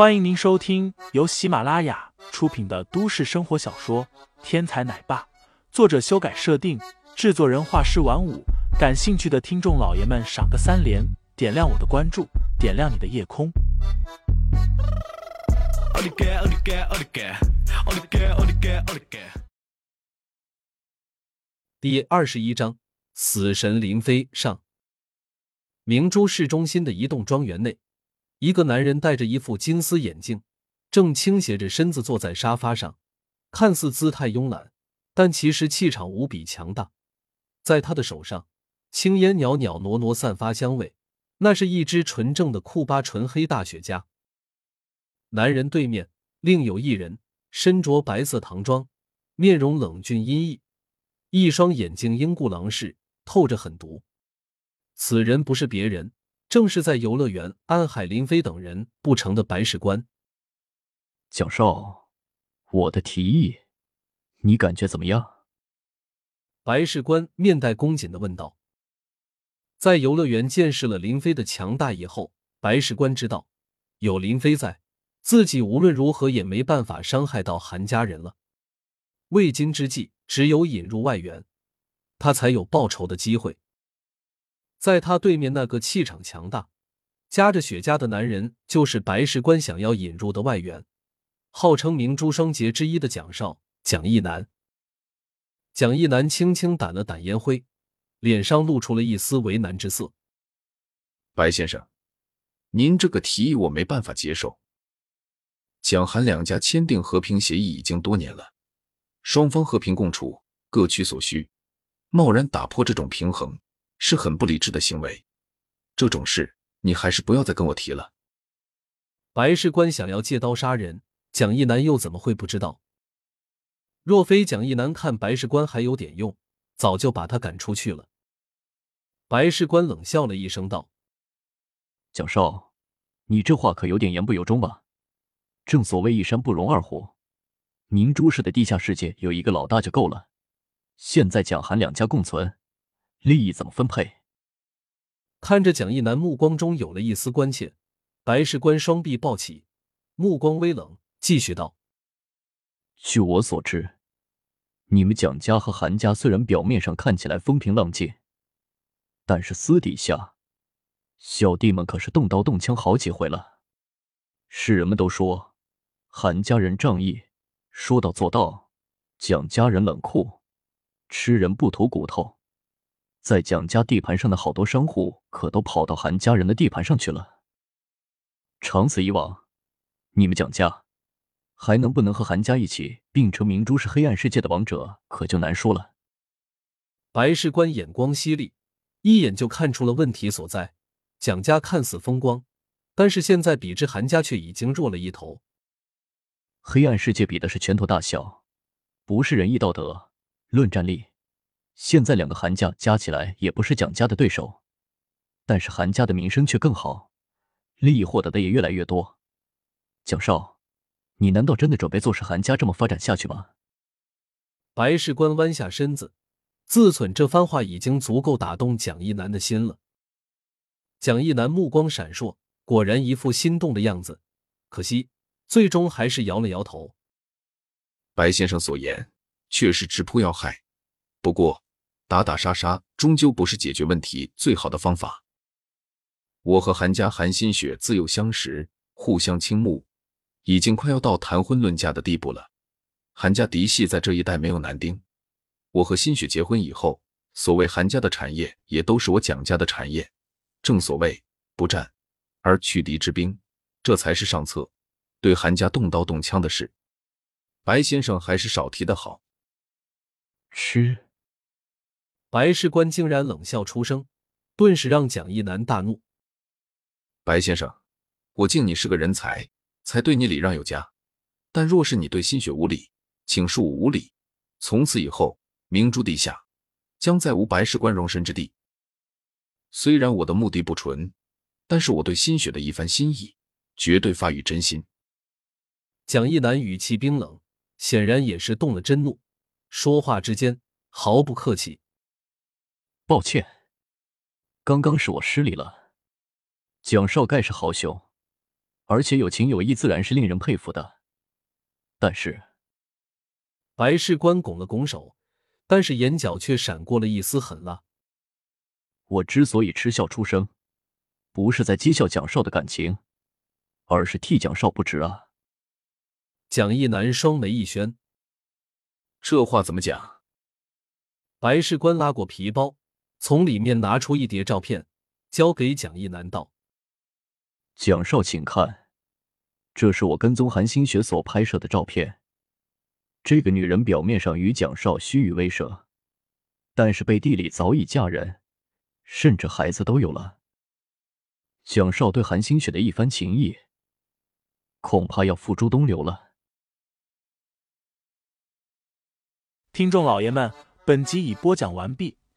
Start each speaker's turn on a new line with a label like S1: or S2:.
S1: 欢迎您收听由喜马拉雅出品的都市生活小说《天才奶爸》，作者修改设定，制作人画师晚舞。感兴趣的听众老爷们，赏个三连，点亮我的关注，点亮你的夜空。
S2: 第二十一章：死神林飞上。明珠市中心的一栋庄园内。一个男人戴着一副金丝眼镜，正倾斜着身子坐在沙发上，看似姿态慵懒，但其实气场无比强大。在他的手上，青烟袅袅挪挪，散发香味，那是一支纯正的库巴纯黑大雪茄。男人对面另有一人，身着白色唐装，面容冷峻阴翳，一双眼睛英顾狼视，透着狠毒。此人不是别人。正是在游乐园，安海林飞等人不成的白事官。
S3: 蒋少，我的提议，你感觉怎么样？
S2: 白事官面带恭谨的问道。在游乐园见识了林飞的强大以后，白事官知道，有林飞在，自己无论如何也没办法伤害到韩家人了。未今之计，只有引入外援，他才有报仇的机会。在他对面那个气场强大、夹着雪茄的男人，就是白石官想要引入的外援，号称明珠双杰之一的蒋少蒋义南。蒋义南轻轻掸了掸烟灰，脸上露出了一丝为难之色。
S4: 白先生，您这个提议我没办法接受。蒋韩两家签订和平协议已经多年了，双方和平共处，各取所需，贸然打破这种平衡。是很不理智的行为，这种事你还是不要再跟我提了。
S2: 白事官想要借刀杀人，蒋义南又怎么会不知道？若非蒋义南看白事官还有点用，早就把他赶出去了。白事官冷笑了一声道：“
S3: 蒋少，你这话可有点言不由衷吧？正所谓一山不容二虎，明珠市的地下世界有一个老大就够了，现在蒋韩两家共存。”利益怎么分配？
S2: 看着蒋一南目光中有了一丝关切，白事官双臂抱起，目光微冷，继续道：“
S3: 据我所知，你们蒋家和韩家虽然表面上看起来风平浪静，但是私底下，小弟们可是动刀动枪好几回了。世人们都说韩家人仗义，说到做到；蒋家人冷酷，吃人不吐骨头。”在蒋家地盘上的好多商户，可都跑到韩家人的地盘上去了。长此以往，你们蒋家还能不能和韩家一起并称明珠是黑暗世界的王者，可就难说了。
S2: 白事官眼光犀利，一眼就看出了问题所在。蒋家看似风光，但是现在比之韩家却已经弱了一头。
S3: 黑暗世界比的是拳头大小，不是仁义道德，论战力。现在两个韩家加起来也不是蒋家的对手，但是韩家的名声却更好，利益获得的也越来越多。蒋少，你难道真的准备坐视韩家这么发展下去吗？
S2: 白事官弯下身子，自忖这番话已经足够打动蒋一南的心了。蒋一南目光闪烁，果然一副心动的样子，可惜最终还是摇了摇头。
S4: 白先生所言确实直扑要害，不过。打打杀杀终究不是解决问题最好的方法。我和韩家韩新雪自幼相识，互相倾慕，已经快要到谈婚论嫁的地步了。韩家嫡系在这一带没有男丁，我和新雪结婚以后，所谓韩家的产业也都是我蒋家的产业。正所谓不战而屈敌之兵，这才是上策。对韩家动刀动枪的事，白先生还是少提的好。
S3: 吃。
S2: 白事官竟然冷笑出声，顿时让蒋一南大怒。
S4: 白先生，我敬你是个人才，才对你礼让有加。但若是你对新雪无礼，请恕我无礼。从此以后，明珠地下将再无白事官容身之地。虽然我的目的不纯，但是我对新雪的一番心意，绝对发于真心。
S2: 蒋一南语气冰冷，显然也是动了真怒，说话之间毫不客气。
S3: 抱歉，刚刚是我失礼了。蒋少盖是好兄，而且有情有义，自然是令人佩服的。但是，
S2: 白事官拱了拱手，但是眼角却闪过了一丝狠辣。
S3: 我之所以嗤笑出声，不是在讥笑蒋少的感情，而是替蒋少不值啊！
S2: 蒋义南双眉一旋，
S4: 这话怎么讲？
S2: 白事官拉过皮包，从里面拿出一叠照片，交给蒋义南道：“
S3: 蒋少，请看，这是我跟踪韩星雪所拍摄的照片。这个女人表面上与蒋少虚与委蛇，但是背地里早已嫁人。”甚至孩子都有了。蒋少对韩星雪的一番情谊，恐怕要付诸东流了。
S1: 听众老爷们，本集已播讲完毕，